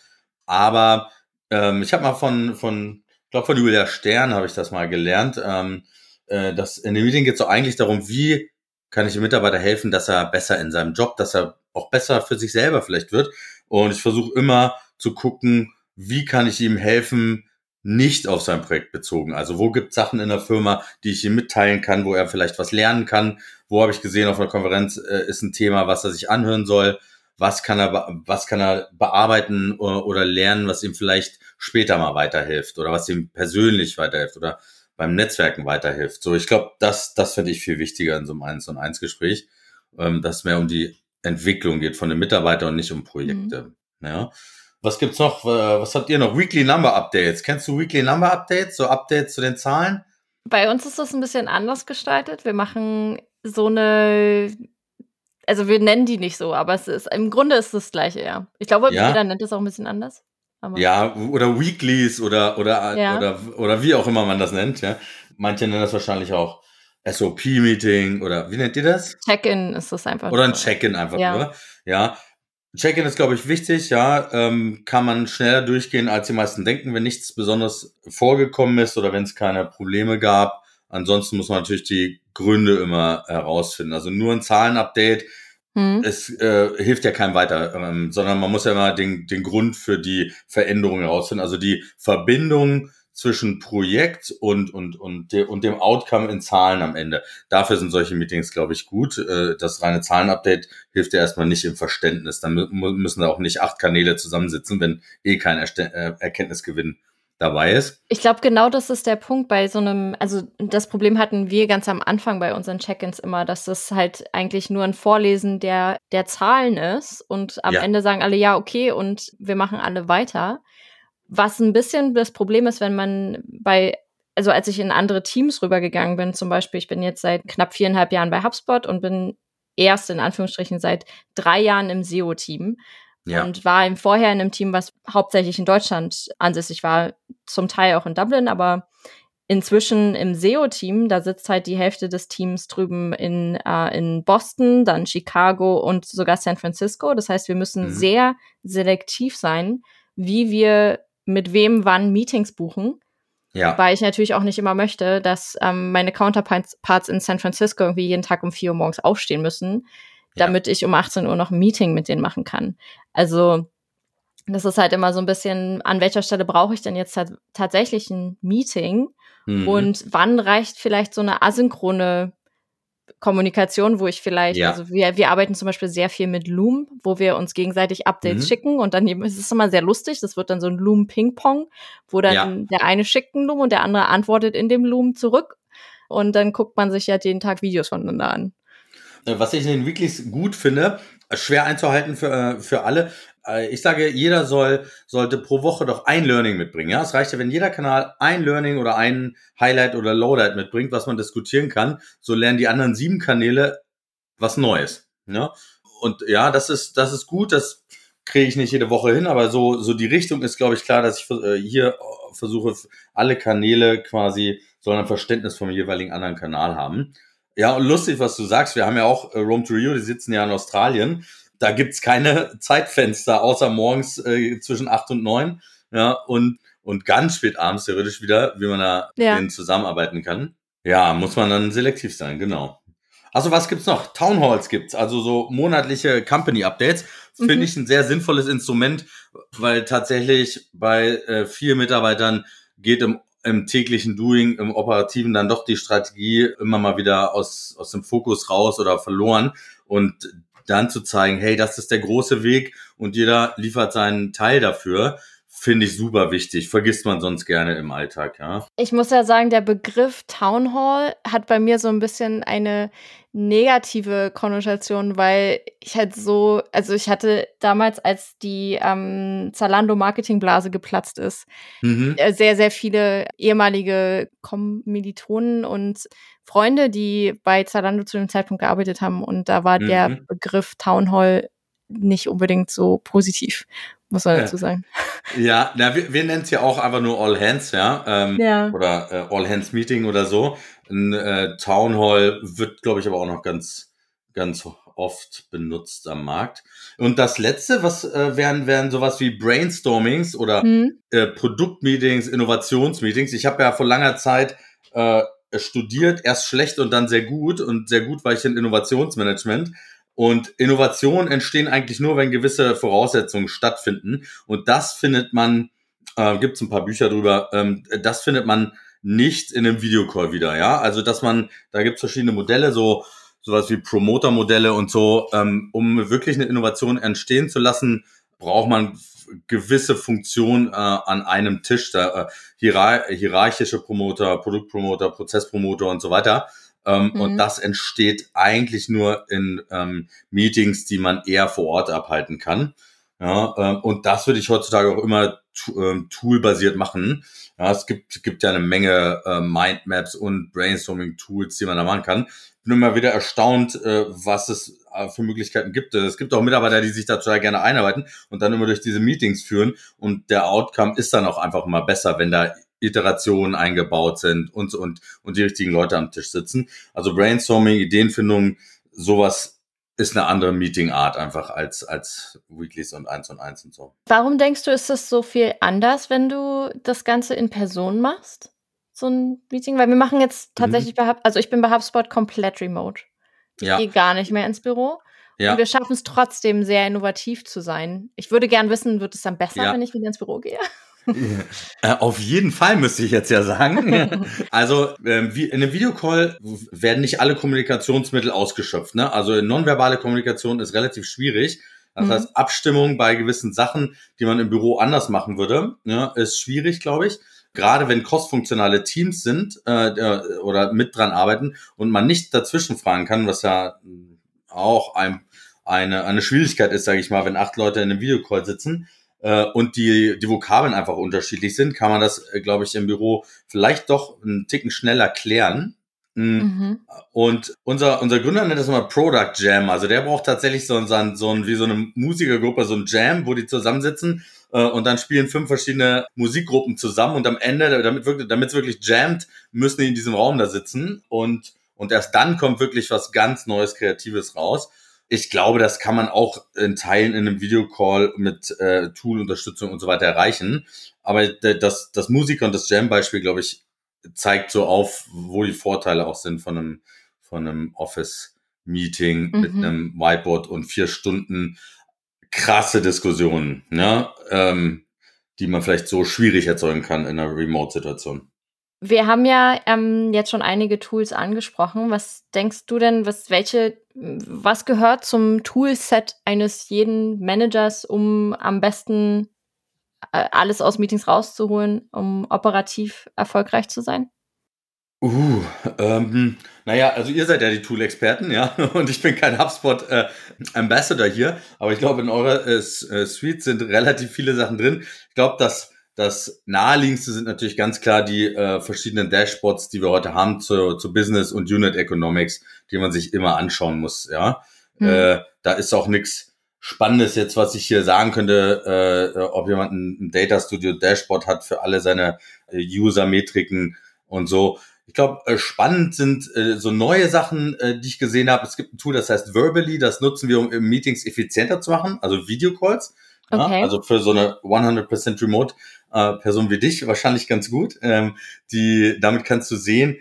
S2: Aber ähm, ich habe mal von, von, ich glaube von Julia Stern habe ich das mal gelernt. Ähm, äh, dass in dem Meeting geht es so eigentlich darum, wie kann ich dem Mitarbeiter helfen, dass er besser in seinem Job, dass er auch besser für sich selber vielleicht wird. Und ich versuche immer zu gucken, wie kann ich ihm helfen, nicht auf sein Projekt bezogen. Also wo gibt Sachen in der Firma, die ich ihm mitteilen kann, wo er vielleicht was lernen kann. Wo habe ich gesehen auf einer Konferenz äh, ist ein Thema, was er sich anhören soll. Was kann er, was kann er bearbeiten oder, oder lernen, was ihm vielleicht später mal weiterhilft oder was ihm persönlich weiterhilft oder beim Netzwerken weiterhilft. So, ich glaube, das, das finde ich viel wichtiger in so einem 1 und 1 Gespräch, ähm, dass es mehr um die Entwicklung geht von den Mitarbeitern und nicht um Projekte. Mhm. Ja. Was gibt's noch? Was habt ihr noch? Weekly Number Updates. Kennst du Weekly Number Updates? So Updates zu den Zahlen?
S1: Bei uns ist das ein bisschen anders gestaltet. Wir machen so eine, also wir nennen die nicht so, aber es ist im Grunde ist es das gleiche, ja. Ich glaube, ja? jeder nennt es auch ein bisschen anders.
S2: Aber ja, oder Weeklies oder oder ja. oder oder wie auch immer man das nennt, ja. Manche nennen das wahrscheinlich auch SOP-Meeting oder wie nennt ihr das?
S1: Check-in ist das einfach.
S2: Oder ein Check-in einfach, ja. oder? Ja. Check-in ist, glaube ich, wichtig, ja. Ähm, kann man schneller durchgehen, als die meisten denken, wenn nichts besonders vorgekommen ist oder wenn es keine Probleme gab. Ansonsten muss man natürlich die Gründe immer herausfinden. Also nur ein Zahlenupdate hm. Es äh, hilft ja keinem weiter, ähm, sondern man muss ja immer den, den Grund für die Veränderung herausfinden. Also die Verbindung zwischen Projekt und, und, und, de, und dem Outcome in Zahlen am Ende. Dafür sind solche Meetings, glaube ich, gut. Äh, das reine Zahlenupdate hilft ja erstmal nicht im Verständnis. Dann müssen da auch nicht acht Kanäle zusammensitzen, wenn eh kein äh, Erkenntnisgewinn dabei ist.
S1: Ich glaube, genau das ist der Punkt bei so einem, also das Problem hatten wir ganz am Anfang bei unseren Check-ins immer, dass das halt eigentlich nur ein Vorlesen der, der Zahlen ist und am ja. Ende sagen alle ja, okay, und wir machen alle weiter. Was ein bisschen das Problem ist, wenn man bei, also als ich in andere Teams rübergegangen bin, zum Beispiel, ich bin jetzt seit knapp viereinhalb Jahren bei HubSpot und bin erst in Anführungsstrichen seit drei Jahren im SEO-Team. Ja. Und war im vorher in einem Team, was hauptsächlich in Deutschland ansässig war, zum Teil auch in Dublin, aber inzwischen im SEO-Team, da sitzt halt die Hälfte des Teams drüben in, äh, in Boston, dann Chicago und sogar San Francisco. Das heißt, wir müssen mhm. sehr selektiv sein, wie wir mit wem wann Meetings buchen. Ja. Weil ich natürlich auch nicht immer möchte, dass ähm, meine Counterparts in San Francisco irgendwie jeden Tag um vier Uhr morgens aufstehen müssen, damit ja. ich um 18 Uhr noch ein Meeting mit denen machen kann. Also das ist halt immer so ein bisschen, an welcher Stelle brauche ich denn jetzt tatsächlich ein Meeting mhm. und wann reicht vielleicht so eine asynchrone Kommunikation, wo ich vielleicht, ja. also wir, wir arbeiten zum Beispiel sehr viel mit Loom, wo wir uns gegenseitig Updates mhm. schicken und dann es ist immer sehr lustig, das wird dann so ein Loom-Ping-Pong, wo dann ja. der eine schickt einen Loom und der andere antwortet in dem Loom zurück und dann guckt man sich ja jeden Tag Videos voneinander an.
S2: Äh, was ich in den Weeklies gut finde, schwer einzuhalten für, äh, für alle. Äh, ich sage, jeder soll, sollte pro Woche doch ein Learning mitbringen. Ja, es reicht ja, wenn jeder Kanal ein Learning oder ein Highlight oder Lowlight mitbringt, was man diskutieren kann. So lernen die anderen sieben Kanäle was Neues. Ja, und ja, das ist, das ist gut. Das kriege ich nicht jede Woche hin, aber so, so die Richtung ist, glaube ich, klar, dass ich hier versuche, alle Kanäle quasi sollen ein Verständnis vom jeweiligen anderen Kanal haben. Ja, und lustig, was du sagst. Wir haben ja auch äh, Rome to Rio, die sitzen ja in Australien. Da gibt's keine Zeitfenster, außer morgens äh, zwischen acht und neun. Ja, und, und ganz spät abends theoretisch wieder, wie man da ja. denen zusammenarbeiten kann. Ja, muss man dann selektiv sein, genau. Also was gibt's noch? Townhalls gibt's, also so monatliche Company Updates. Finde mhm. ich ein sehr sinnvolles Instrument, weil tatsächlich bei äh, vier Mitarbeitern geht im im täglichen Doing, im Operativen dann doch die Strategie immer mal wieder aus, aus dem Fokus raus oder verloren und dann zu zeigen, hey, das ist der große Weg und jeder liefert seinen Teil dafür, finde ich super wichtig. Vergisst man sonst gerne im Alltag, ja.
S1: Ich muss ja sagen, der Begriff Town Hall hat bei mir so ein bisschen eine negative Konnotation, weil ich halt so, also ich hatte damals, als die ähm, Zalando Marketingblase geplatzt ist, mhm. Äh, sehr, sehr viele ehemalige Kommilitonen und Freunde, die bei Zalando zu dem Zeitpunkt gearbeitet haben und da war mhm. der Begriff Town Hall nicht unbedingt so positiv muss man dazu sagen.
S2: Ja, na, wir, wir nennen es ja auch einfach nur All Hands, ja. Ähm,
S1: Ja.
S2: Oder äh, All Hands Meeting oder so. Ein äh, Town Hall wird, glaube ich, aber auch noch ganz, ganz oft benutzt am Markt. Und das letzte, was äh, wären, wären sowas wie Brainstormings oder
S1: Hm?
S2: äh, Produktmeetings, Innovationsmeetings. Ich habe ja vor langer Zeit äh, studiert, erst schlecht und dann sehr gut. Und sehr gut war ich in Innovationsmanagement. Und Innovationen entstehen eigentlich nur, wenn gewisse Voraussetzungen stattfinden. Und das findet man, äh, gibt es ein paar Bücher drüber, ähm, das findet man nicht in einem Videocall wieder, ja. Also dass man, da gibt es verschiedene Modelle, so sowas wie Promoter-Modelle und so, ähm, um wirklich eine Innovation entstehen zu lassen, braucht man gewisse Funktionen äh, an einem Tisch, da, äh, hierar hierarchische Promoter, Produktpromoter, Prozesspromoter und so weiter. Ähm,
S1: Mhm.
S2: Und das entsteht eigentlich nur in ähm, Meetings, die man eher vor Ort abhalten kann. Ja, ähm, und das würde ich heutzutage auch immer ähm, toolbasiert machen. Ja, es gibt, gibt ja eine Menge äh, Mindmaps und Brainstorming-Tools, die man da machen kann. Bin immer wieder erstaunt, äh, was es äh, für Möglichkeiten gibt. Es gibt auch Mitarbeiter, die sich da total gerne einarbeiten und dann immer durch diese Meetings führen. Und der Outcome ist dann auch einfach immer besser, wenn da Iterationen eingebaut sind und, und, und die richtigen Leute am Tisch sitzen. Also Brainstorming, Ideenfindung, sowas ist eine andere Meeting-Art einfach als, als Weeklies und eins und eins und so.
S1: Warum denkst du, ist das so viel anders, wenn du das Ganze in Person machst? So ein Meeting? Weil wir machen jetzt tatsächlich bei Hub, also ich bin bei HubSpot komplett remote. Ich
S2: Ja,
S1: gehe gar nicht mehr ins Büro.
S2: ja.
S1: Und wir schaffen es trotzdem, sehr innovativ zu sein. Ich würde gern wissen, wird es dann besser,
S2: Ja.
S1: wenn ich wieder ins Büro gehe?
S2: Äh, Auf jeden Fall müsste ich jetzt ja sagen. Also ähm, wie, in einem Videocall werden nicht alle Kommunikationsmittel ausgeschöpft. Ne? Also nonverbale Kommunikation ist relativ schwierig. Das
S1: Mhm.
S2: heißt, Abstimmung bei gewissen Sachen, die man im Büro anders machen würde, ne, ist schwierig, glaube ich. Gerade wenn crossfunktionale Teams sind äh, oder mit dran arbeiten und man nicht dazwischen fragen kann, was ja auch ein, eine, eine Schwierigkeit ist, sage ich mal, wenn acht Leute in einem Videocall sitzen, äh, und die, die Vokabeln einfach unterschiedlich sind, kann man das, äh, glaube ich, im Büro vielleicht doch einen Ticken schneller klären. Mm.
S1: Mhm.
S2: Und unser, unser Gründer nennt das immer Product Jam. Also der braucht tatsächlich so, ein- so, ein- so ein, wie so eine Musikergruppe, so ein Jam, wo die zusammensitzen äh, und dann spielen fünf verschiedene Musikgruppen zusammen und am Ende, damit wirklich, damit es wirklich jammt, müssen die in diesem Raum da sitzen und, und erst dann kommt wirklich was ganz Neues, Kreatives raus. Ich glaube, das kann man auch in Teilen in einem Videocall mit äh, Tool-Unterstützung und so weiter erreichen. Aber das, das Musiker- und das Jam-Beispiel, glaube ich, zeigt so auf, wo die Vorteile auch sind von einem, von einem Office-Meeting mit
S1: Mhm.
S2: einem Whiteboard und vier Stunden krasse Diskussionen, ne? ähm, die man vielleicht so schwierig erzeugen kann in einer Remote-Situation.
S1: Wir haben ja ähm, jetzt schon einige Tools angesprochen. Was denkst du denn, was, welche, was gehört zum Toolset eines jeden Managers, um am besten äh, alles aus Meetings rauszuholen, um operativ erfolgreich zu sein?
S2: Uh, ähm, naja, also ihr seid ja die Tool-Experten, ja, und ich bin kein HubSpot-Ambassador hier, aber ich glaube, in eurer äh, äh, Suite sind relativ viele Sachen drin. Ich glaube, dass das naheliegendste sind natürlich ganz klar die äh, verschiedenen Dashboards, die wir heute haben zu, zu Business und Unit Economics, die man sich immer anschauen muss, ja.
S1: Hm.
S2: Äh, da ist auch nichts Spannendes jetzt, was ich hier sagen könnte, äh, ob jemand ein, ein Data Studio Dashboard hat für alle seine äh, User-Metriken und so. Ich glaube, äh, spannend sind äh, so neue Sachen, äh, die ich gesehen habe. Es gibt ein Tool, das heißt Verbally, das nutzen wir, um äh, Meetings effizienter zu machen, also Videocalls. Ja,
S1: Okay.
S2: also für so eine 100% Remote äh, Person wie dich wahrscheinlich ganz gut. Ähm, die, damit kannst du sehen,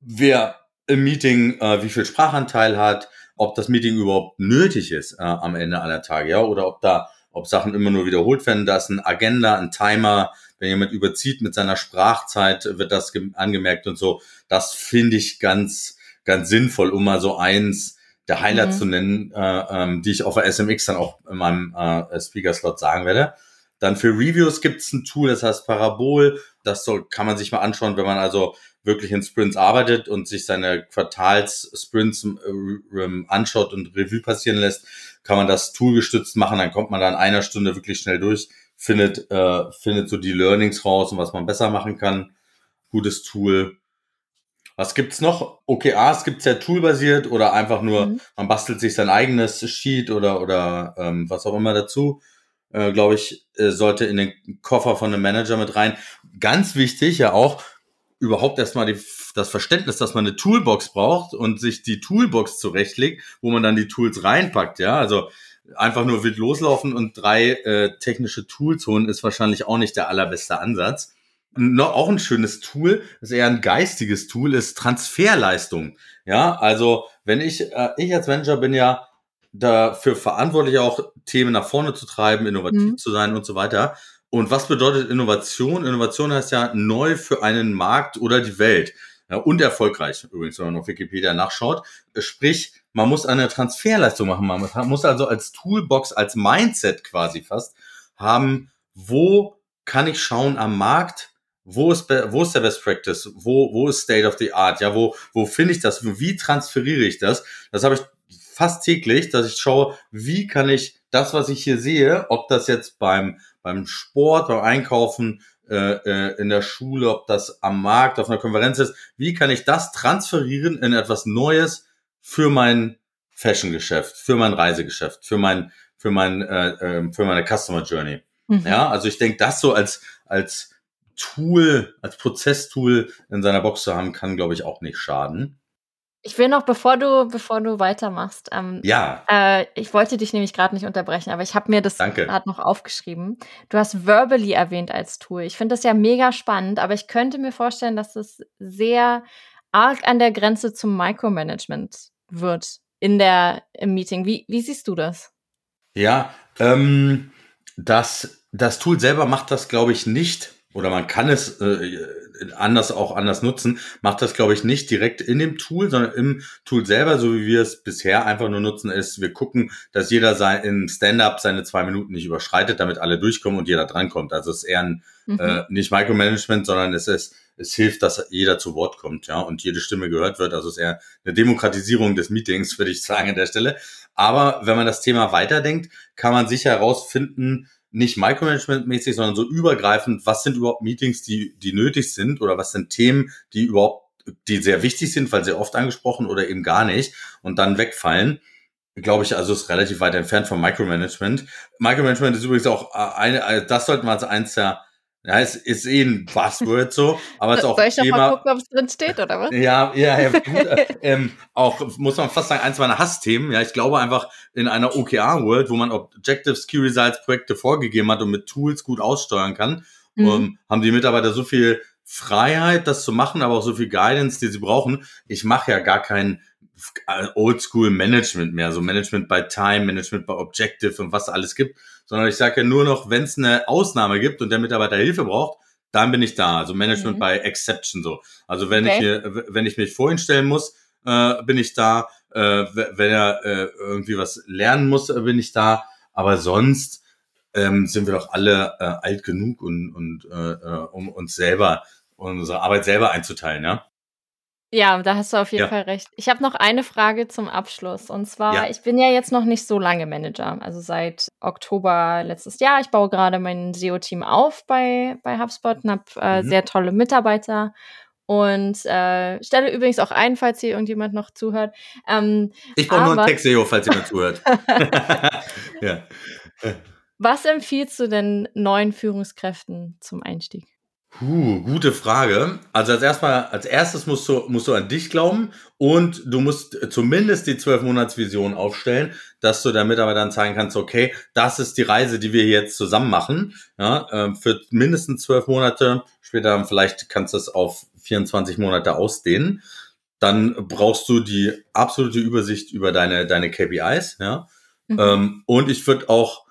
S2: wer im Meeting äh, wie viel Sprachanteil hat, ob das Meeting überhaupt nötig ist äh, am Ende aller Tage, ja, oder ob da, ob Sachen immer nur wiederholt werden. Da ist ein Agenda, ein Timer. Wenn jemand überzieht mit seiner Sprachzeit, wird das ge- angemerkt und so. Das finde ich ganz, ganz sinnvoll, um mal so eins der Highlights
S1: Mhm.
S2: zu nennen, äh, ähm, die ich auf der SMX dann auch in meinem äh, Speaker-Slot sagen werde. Dann für Reviews gibt es ein Tool, das heißt Parabol. Das soll, kann man sich mal anschauen, wenn man also wirklich in Sprints arbeitet und sich seine Quartals-Sprints äh, ähm, anschaut und Revue passieren lässt, kann man das toolgestützt machen. Dann kommt man da in einer Stunde wirklich schnell durch, findet, äh, findet so die Learnings raus und was man besser machen kann. Gutes Tool. Was gibt's noch? OKRs gibt's ja toolbasiert oder einfach nur,
S1: Mhm.
S2: man bastelt sich sein eigenes Sheet oder, oder ähm, was auch immer dazu. äh, glaube ich, äh, sollte in den Koffer von einem Manager mit rein. Ganz wichtig ja auch, überhaupt erstmal die, das Verständnis, dass man eine Toolbox braucht und sich die Toolbox zurechtlegt, wo man dann die Tools reinpackt, ja. Also einfach nur wild loslaufen und drei äh, technische Tools holen, ist wahrscheinlich auch nicht der allerbeste Ansatz. Noch auch ein schönes Tool, ist eher ein geistiges Tool, ist Transferleistung. Ja, also wenn ich, äh, ich als Manager bin ja dafür verantwortlich, auch Themen nach vorne zu treiben, innovativ mhm. zu sein und so weiter. Und was bedeutet Innovation? Innovation heißt ja neu für einen Markt oder die Welt. Ja, und erfolgreich, übrigens, wenn man auf Wikipedia nachschaut. Sprich, man muss eine Transferleistung machen. Man muss also als Toolbox, als Mindset quasi fast haben, wo kann ich schauen am Markt, wo ist, wo ist der Best Practice, wo, wo ist State of the Art, ja, wo, wo finde ich das, wie transferiere ich das? Das habe ich fast täglich, dass ich schaue, wie kann ich das, was ich hier sehe, ob das jetzt beim beim Sport, beim Einkaufen, äh, äh, in der Schule, ob das am Markt, auf einer Konferenz ist. Wie kann ich das transferieren in etwas Neues für mein Fashion-Geschäft, für mein Reisegeschäft, für mein, für mein, äh, äh, für meine Customer Journey? Mhm. Ja, also ich denke, das so als als Tool, als Prozesstool in seiner Box zu haben, kann, glaube ich, auch nicht schaden.
S1: Ich will noch, bevor du, bevor du weitermachst, ähm,
S2: ja.
S1: Äh, ich wollte dich nämlich gerade nicht unterbrechen, aber ich habe mir das gerade noch aufgeschrieben. Du hast Verbally erwähnt als Tool. Ich finde das ja mega spannend, aber ich könnte mir vorstellen, dass es sehr arg an der Grenze zum Micromanagement wird in der im Meeting. Wie, wie siehst du das?
S2: Ja, ähm, das, das Tool selber macht das, glaube ich, nicht oder man kann es äh, anders auch anders nutzen, macht das, glaube ich, nicht direkt in dem Tool, sondern im Tool selber, so wie wir es bisher einfach nur nutzen, ist, wir gucken, dass jeder sein, im Stand-up seine zwei Minuten nicht überschreitet, damit alle durchkommen und jeder drankommt. Also es ist eher ein, mhm. äh, nicht Micromanagement, sondern es ist, es hilft, dass jeder zu Wort kommt, ja, und jede Stimme gehört wird. Also es ist eher eine Demokratisierung des Meetings, würde ich sagen, an der Stelle. Aber wenn man das Thema weiterdenkt, kann man sicher herausfinden, nicht Micromanagement-mäßig, sondern so übergreifend, was sind überhaupt Meetings, die, die nötig sind oder was sind Themen, die überhaupt, die sehr wichtig sind, weil sehr oft angesprochen oder eben gar nicht und dann wegfallen. Glaube ich, also ist relativ weit entfernt vom Micromanagement. Micromanagement ist übrigens auch eine, das sollten wir als eins der ja, es ist eh ein Buzzword so, aber es ist auch
S1: Soll ich Thema, noch mal gucken, ob es drin steht, oder was?
S2: Ja, ja, ja gut, äh, ähm, auch, muss man fast sagen, eins meiner Hassthemen. Ja, ich glaube einfach, in einer OKR-World, wo man Objectives, Key Results, Projekte vorgegeben hat und mit Tools gut aussteuern kann, mhm. ähm, haben die Mitarbeiter so viel Freiheit, das zu machen, aber auch so viel Guidance, die sie brauchen. Ich mache ja gar kein äh, Oldschool Management mehr, so Management by Time, Management by Objective und was alles gibt, sondern ich sage ja nur noch, wenn es eine Ausnahme gibt und der Mitarbeiter Hilfe braucht, dann bin ich da. Also Management mhm. by Exception so. Also wenn okay. ich hier, wenn ich mich vorhin stellen muss, äh, bin ich da. Äh, wenn er äh, irgendwie was lernen muss, äh, bin ich da. Aber sonst ähm, sind wir doch alle äh, alt genug und, und äh, äh um uns selber unsere Arbeit selber einzuteilen, ja.
S1: Ja, da hast du auf jeden ja. Fall recht. Ich habe noch eine Frage zum Abschluss. Und zwar, ja. ich bin ja jetzt noch nicht so lange Manager, also seit Oktober letztes Jahr. Ich baue gerade mein SEO-Team auf bei, bei HubSpot und habe äh, mhm. sehr tolle Mitarbeiter. Und äh, stelle übrigens auch ein, falls hier irgendjemand noch zuhört. Ähm,
S2: ich brauche nur einen Text-SEO, falls jemand zuhört.
S1: ja. Was empfiehlst du denn neuen Führungskräften zum Einstieg?
S2: Puh, gute Frage. Also als erstmal, als erstes musst du, musst du an dich glauben und du musst zumindest die zwölf Monatsvision aufstellen, dass du der Mitarbeitern zeigen kannst, okay, das ist die Reise, die wir jetzt zusammen machen, ja, ähm, für mindestens zwölf Monate. Später vielleicht kannst du es auf 24 Monate ausdehnen. Dann brauchst du die absolute Übersicht über deine, deine KPIs, ja. Mhm. Ähm, und ich würde auch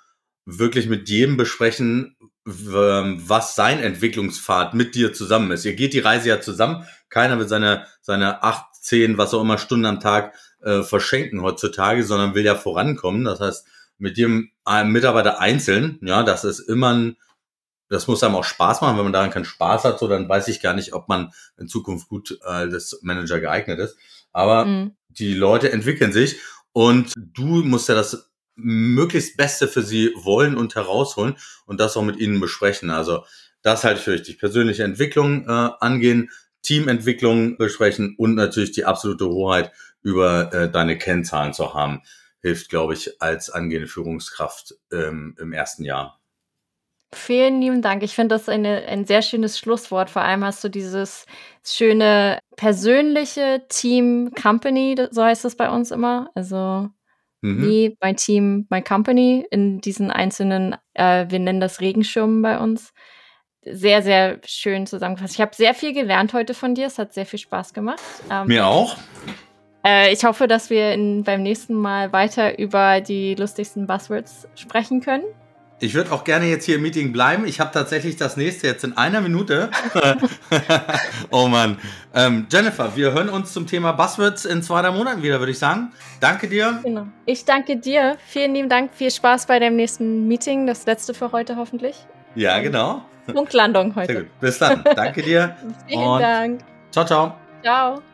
S2: wirklich mit jedem besprechen, was sein Entwicklungspfad mit dir zusammen ist. Ihr geht die Reise ja zusammen. Keiner will seine, seine acht, zehn, was auch immer Stunden am Tag äh, verschenken heutzutage, sondern will ja vorankommen. Das heißt, mit dem Mitarbeiter einzeln, ja, das ist immer ein, das muss einem auch Spaß machen. Wenn man daran keinen Spaß hat, so, dann weiß ich gar nicht, ob man in Zukunft gut äh, als Manager geeignet ist. Aber mhm. die Leute entwickeln sich und du musst ja das möglichst Beste für sie wollen und herausholen und das auch mit ihnen besprechen. Also das halte ich für wichtig. Persönliche Entwicklung äh, angehen, Teamentwicklung besprechen und natürlich die absolute Hoheit über äh, deine Kennzahlen zu haben. hilft, glaube ich, als angehende Führungskraft ähm, im ersten Jahr.
S1: Vielen lieben Dank. Ich finde das eine, ein sehr schönes Schlusswort. Vor allem hast du dieses schöne persönliche Team Company, so heißt es bei uns immer. Also mhm. me, my Team, my Company in diesen einzelnen, äh, wir nennen das Regenschirmen bei uns. Sehr, sehr schön zusammengefasst. Ich habe sehr viel gelernt heute von dir. Es hat sehr viel Spaß gemacht.
S2: Ähm, Mir auch.
S1: Äh, ich hoffe, dass wir in, beim nächsten Mal weiter über die lustigsten Buzzwords sprechen können.
S2: Ich würde auch gerne jetzt hier im Meeting bleiben. Ich habe tatsächlich das nächste jetzt in einer Minute. oh Mann. Ähm, Jennifer, wir hören uns zum Thema Buzzwords in zwei, drei Monaten wieder, würde ich sagen. Danke dir.
S1: Genau. Ich danke dir. Vielen lieben Dank. Viel Spaß bei dem nächsten Meeting. Das letzte für heute hoffentlich.
S2: Ja, genau.
S1: Punktlandung heute.
S2: Bis dann. Danke dir.
S1: Vielen Dank.
S2: Ciao, ciao.
S1: Ciao.